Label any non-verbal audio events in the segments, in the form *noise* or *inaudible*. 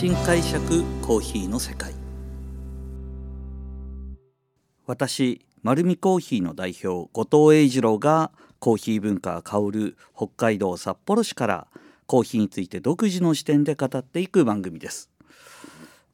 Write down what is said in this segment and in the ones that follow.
新解釈コーヒーの世界。私丸見コーヒーの代表後藤英二郎がコーヒー文化が香る北海道札幌市からコーヒーについて独自の視点で語っていく番組です。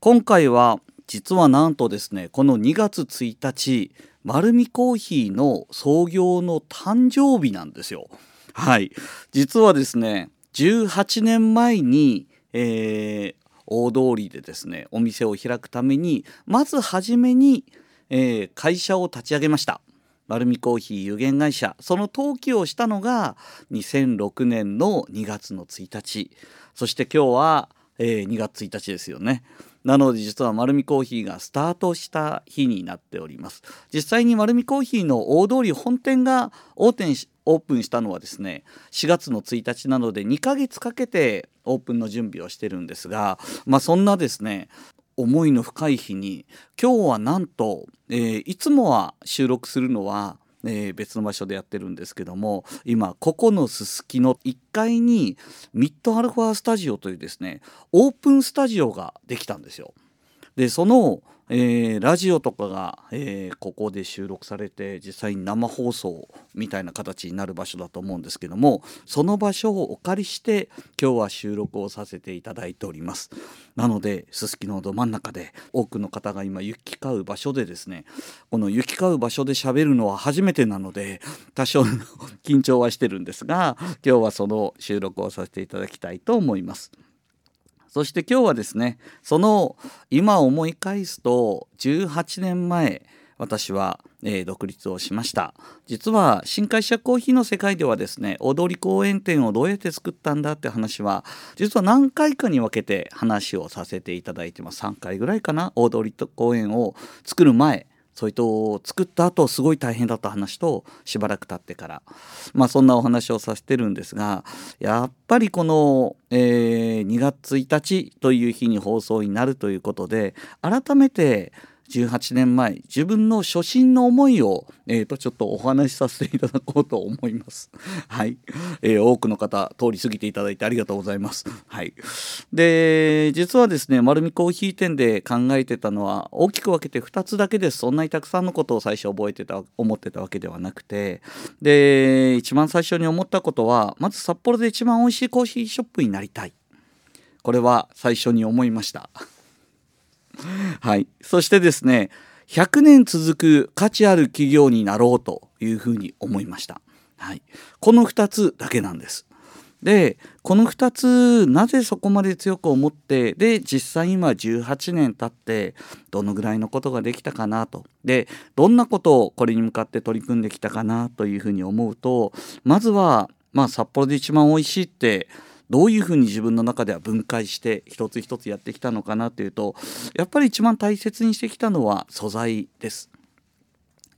今回は実はなんとですねこの2月1日丸見コーヒーの創業の誕生日なんですよ。はい。実はですね18年前に、えー、大通りでですねお店を開くためにまず初めに、えー、会社を立ち上げました。丸見コーヒー有限会社。その登記をしたのが2006年の2月の1日。そして今日は、えー、2月1日ですよね。なので実は丸見コーヒーがスタートした日になっております。実際に丸見コーヒーの大通り本店がオーしオープンしたのはですね4月の1日なので2ヶ月かけてオープンの準備をしてるんですがまあそんなですね思いの深い日に今日はなんと、えー、いつもは収録するのはえー、別の場所でやってるんですけども今ここのすすきの1階にミッドアルファスタジオというですねオープンスタジオができたんですよ。でそのえー、ラジオとかが、えー、ここで収録されて実際に生放送みたいな形になる場所だと思うんですけどもその場所をお借りして今日は収録をさせていただいております。なのですすきのど真ん中で多くの方が今行き交う場所でですねこの行き交う場所で喋るのは初めてなので多少の *laughs* 緊張はしてるんですが今日はその収録をさせていただきたいと思います。そして今日はですねその今思い返すと18年前私は、えー、独立をしました。実は新会社コーヒーの世界ではですね踊り公園店をどうやって作ったんだって話は実は何回かに分けて話をさせていただいてます。3回ぐらいかな。大通公園を作る前それと作った後すごい大変だった話としばらく経ってから。まあそんなお話をさせてるんですがやっぱりこの、えー、2月1日という日に放送になるということで改めて18年前自分の初心の思いを、えー、とちょっとお話しさせていただこうと思います。*laughs* はい、えー、多くの方通り過ぎていただいてありがとうございます。はい、で実はですね丸見コーヒー店で考えてたのは大きく分けて2つだけですそんなにたくさんのことを最初覚えてた思ってたわけではなくてで一番最初に思ったことはまず札幌で一番美味しいコーヒーショップになりたいこれは最初に思いました。はい。そしてですね、100年続く価値ある企業になろうというふうに思いました。はい。この2つだけなんです。でこの2つなぜそこまで強く思ってで実際今18年経ってどのぐらいのことができたかなとでどんなことをこれに向かって取り組んできたかなというふうに思うとまずはまあ札幌で一番美味しいってどういうふうに自分の中では分解して一つ一つやってきたのかなというとやっぱり一番大切にしてきたのは素材です。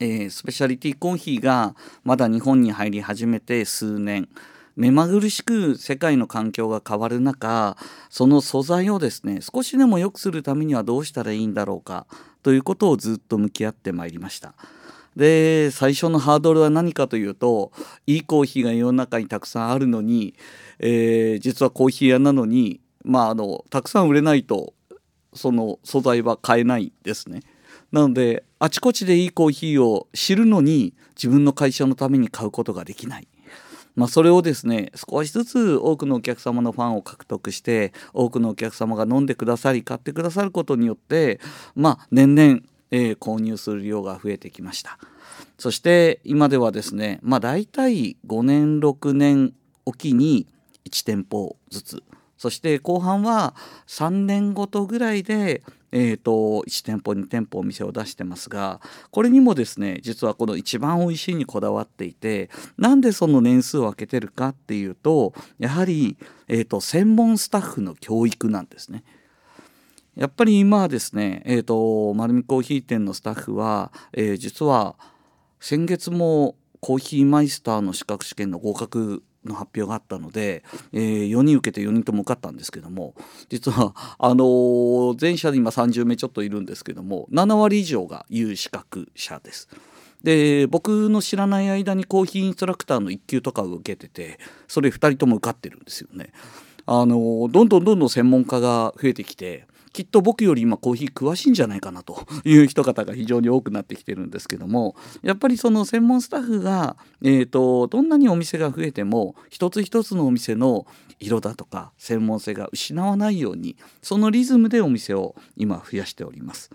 えー、スペシャリティコーヒーがまだ日本に入り始めて数年目まぐるしく世界の環境が変わる中その素材をですね少しでも良くするためにはどうしたらいいんだろうかということをずっと向き合ってまいりました。で最初のハードルは何かというといいコーヒーが世の中にたくさんあるのに、えー、実はコーヒー屋なのに、まあ、あのたくさん売れないとその素材は買えないですね。なのであちこちでいいコーヒーを知るのに自分の会社のために買うことができない。まあ、それをですね少しずつ多くのお客様のファンを獲得して多くのお客様が飲んでくださり買ってくださることによってまあ年々えー、購入する量が増えてきましたそして今ではですねまあ大体5年6年おきに1店舗ずつそして後半は3年ごとぐらいで、えーと、1店舗2店舗お店を出してますがこれにもですね実はこの一番美味しいにこだわっていてなんでその年数を空けてるかっていうとやはり、えーと専門スタッフの教育なんですね。やっぱり今はですね、えーと、丸見コーヒー店のスタッフは、えー、実は先月もコーヒーマイスターの資格試験の合格の発表があったので、えー、4人受けて4人とも受かったんですけども実はあのー、全社で今30名ちょっといるんですけども7割以上が有資格者です。で僕の知らない間にコーヒーインストラクターの1級とかを受けててそれ2人とも受かってるんですよね。あのどんどんどんどん専門家が増えてきてきっと僕より今コーヒー詳しいんじゃないかなという人方が非常に多くなってきてるんですけどもやっぱりその専門スタッフが、えーと、どんなにお店が増えても一つ一つのお店の色だとか専門性が失わないようにそのリズムでお店を今増やしております。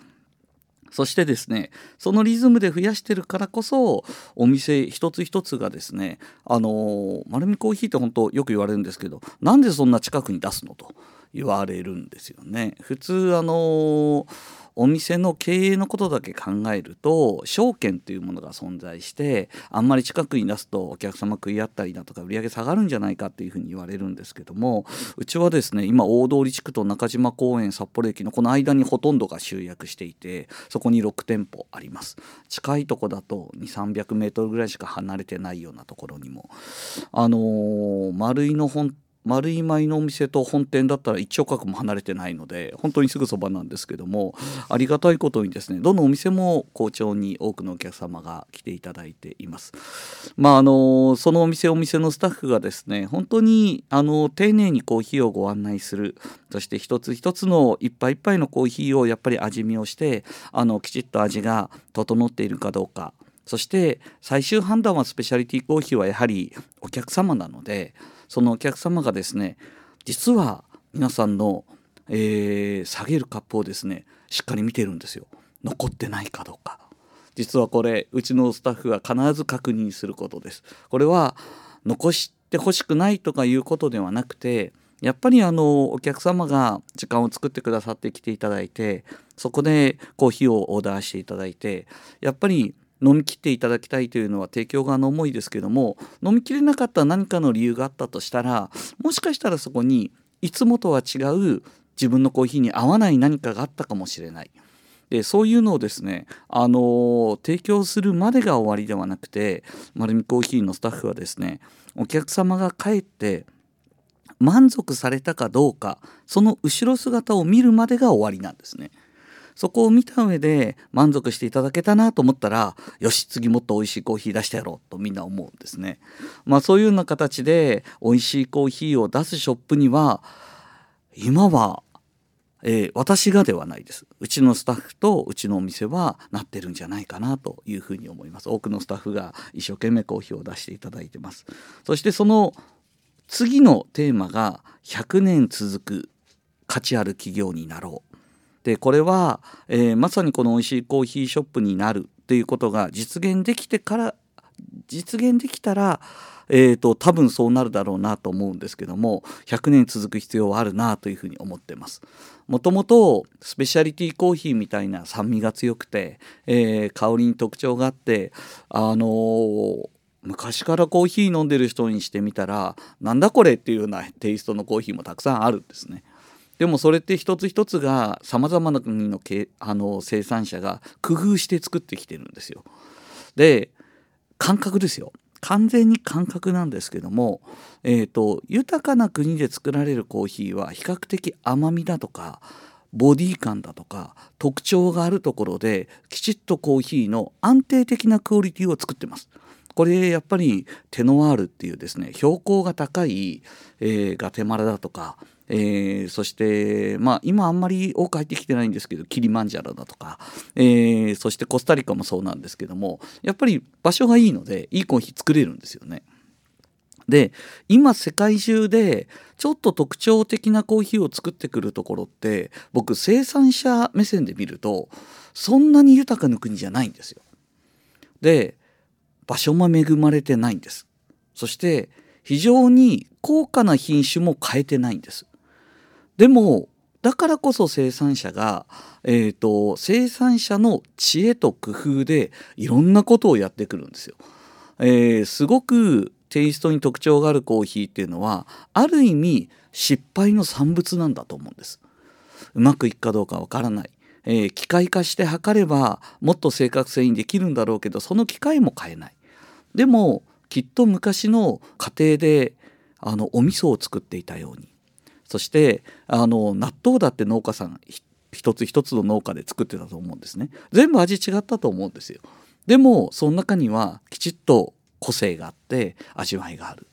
そしてですねそのリズムで増やしてるからこそお店一つ一つがですねあの丸見コーヒーって本当よく言われるんですけどなんでそんな近くに出すのと言われるんですよね。普通あのお店の経営のことだけ考えると証券というものが存在してあんまり近くに出すとお客様食い合ったりだとか売り上げ下がるんじゃないかっていうふうに言われるんですけどもうちはですね今大通地区と中島公園札幌駅のこの間にほとんどが集約していてそこに6店舗あります近いとこだと2300メートルぐらいしか離れてないようなところにもあのー、丸井の本丸い舞のお店と本店だったら一丁角も離れてないので本当にすぐそばなんですけどもありがたいことにですねどのお店も好調に多くのお客様が来ていただいています。まああのそのお店お店のスタッフがですね本当にあの丁寧にコーヒーをご案内するそして一つ一つの一杯一杯のコーヒーをやっぱり味見をしてあのきちっと味が整っているかどうかそして最終判断はスペシャリティコーヒーはやはりお客様なのでそのお客様がですね実は皆さんの、えー、下げるカップをですねしっかり見てるんですよ。残ってないかどうか。実はこれうちのスタッフが必ず確認することです。これは残してほしくないとかいうことではなくてやっぱりあのお客様が時間を作ってくださって来ていただいてそこでコーヒーをオーダーしていただいてやっぱり飲み切っていただきたいというのは提供側の思いですけども飲み切れなかった何かの理由があったとしたらもしかしたらそこにいつもとは違う自分のコーヒーに合わない何かがあったかもしれない。でそういうのをですね、あの、提供するまでが終わりではなくて丸見コーヒーのスタッフはですねお客様が帰って満足されたかどうかその後ろ姿を見るまでが終わりなんですね。そこを見た上で満足していただけたなと思ったらよし次もっと美味しいコーヒー出してやろうとみんな思うんですね。まあそういうような形で美味しいコーヒーを出すショップには今はえー、私がではないです。うちのスタッフとうちのお店はなってるんじゃないかなというふうに思います。多くのスタッフが一生懸命コーヒーを出していただいてます。そしてその次のテーマが100年続く価値ある企業になろう。でこれは、えー、まさにこの美味しいコーヒーショップになるっていうことが実現できてから実現できたら、えーと、多分そうなるだろうなと思うんですけども100年続く必要はあるなというふうに思ってます。もともとスペシャリティコーヒーみたいな酸味が強くて、えー、香りに特徴があってあのー昔からコーヒー飲んでる人にしてみたらなんだこれっていうようなテイストのコーヒーもたくさんあるんですね。でもそれって一つ一つがさまざまな国のけあの生産者が工夫して作ってきてるんですよ。で感覚ですよ完全に感覚なんですけども、えーと、豊かな国で作られるコーヒーは比較的甘みだとかボディ感だとか特徴があるところできちっとコーヒーの安定的なクオリティを作ってます。これやっぱりテノワールっていうですね標高が高い、えー、ガテマラだとかえー、そして、まあ、今あんまり多く入ってきてないんですけどキリマンジャロだとか、えー、そしてコスタリカもそうなんですけどもやっぱり場所がいいのでいいコーヒー作れるんですよね。で今世界中でちょっと特徴的なコーヒーを作ってくるところって僕生産者目線で見るとそんなに豊かな国じゃないんですよ。で場所も恵まれてないんです。そして非常に高価な品種も変えてないんです。でもだからこそ生産者が、えーと、生産者の知恵と工夫でいろんなことをやってくるんですよ。えー、すごくテイストに特徴があるコーヒーっていうのはある意味失敗の産物なんだと思うんです。うまくいくかどうかわからない。えー、機械化して測ればもっと正確性にできるんだろうけどその機械も変えない。でもきっと昔の家庭であのお味噌を作っていたようにそしてあの納豆だって農家さん一つ一つの農家で作ってたと思うんですね。全部味違ったと思うんですよ。でもその中にはきちっと個性があって味わいがある。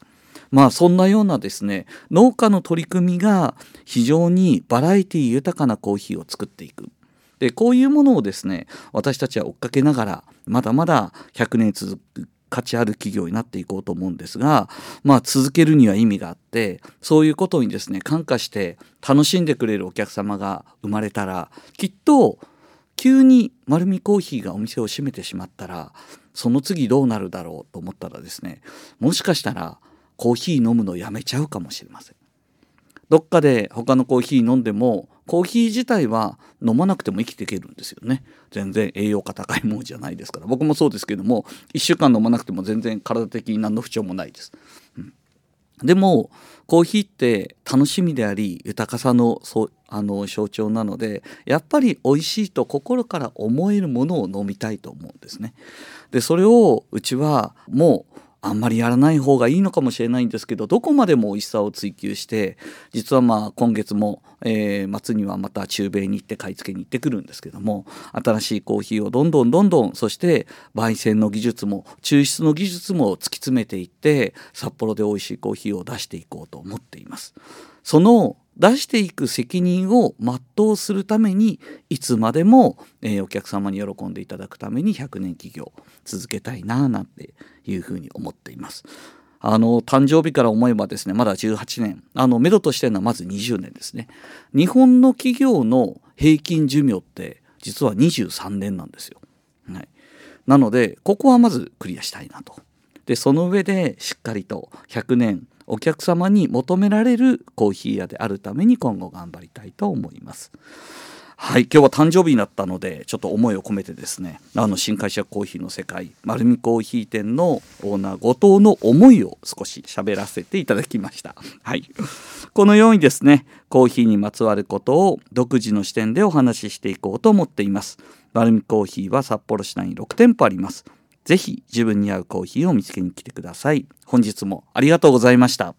まあそんなようなですね農家の取り組みが非常にバラエティ豊かなコーヒーを作っていく。でこういうものをですね私たちは追っかけながらまだまだ100年続く価値ある企業になっていこうと思うんですがまあ続けるには意味があってそういうことにですね感化して楽しんでくれるお客様が生まれたらきっと急に丸見コーヒーがお店を閉めてしまったらその次どうなるだろうと思ったらですねもしかしたらコーヒー飲むのやめちゃうかもしれません。どっかで他のコーヒー飲んでもコーヒー自体は飲まなくても生きていけるんですよね。全然栄養価高いものじゃないですから。僕もそうですけども1週間飲まなくても全然体的に何の不調もないです、うん、でもコーヒーって楽しみであり豊かさのそあの象徴なのでやっぱり美味しいと心から思えるものを飲みたいと思うんですね。でそれをうちはもうあんまりやらない方がいいのかもしれないんですけどどこまでも美味しさを追求して実はまあ今月も、えー、末にはまた中米に行って買い付けに行ってくるんですけども新しいコーヒーをどんどんどんどんそして焙煎の技術も抽出の技術も突き詰めていって札幌で美味しいコーヒーを出していこうと思っています。その出していく責任を全うするためにいつまでも、えー、お客様に喜んでいただくために100年企業続けたいななんていうふうに思っています。あの誕生日から思えばですねまだ18年。あの目処としてるのはまず20年ですね。日本の企業の平均寿命って実は23年なんですよ、はい、なのでここはまずクリアしたいなと。でその上でしっかりと100年お客様に求められるコーヒー屋であるために今後頑張りたいと思います。はい今日は誕生日になったのでちょっと思いを込めてですねあの新会社コーヒーの世界丸見コーヒー店のオーナー後藤の思いを少し喋らせていただきました。はい。このようにですねコーヒーにまつわることを独自の視点でお話ししていこうと思っています。丸見コーヒーは札幌市内に6店舗あります。ぜひ自分に合うコーヒーを見つけに来てください。本日もありがとうございました。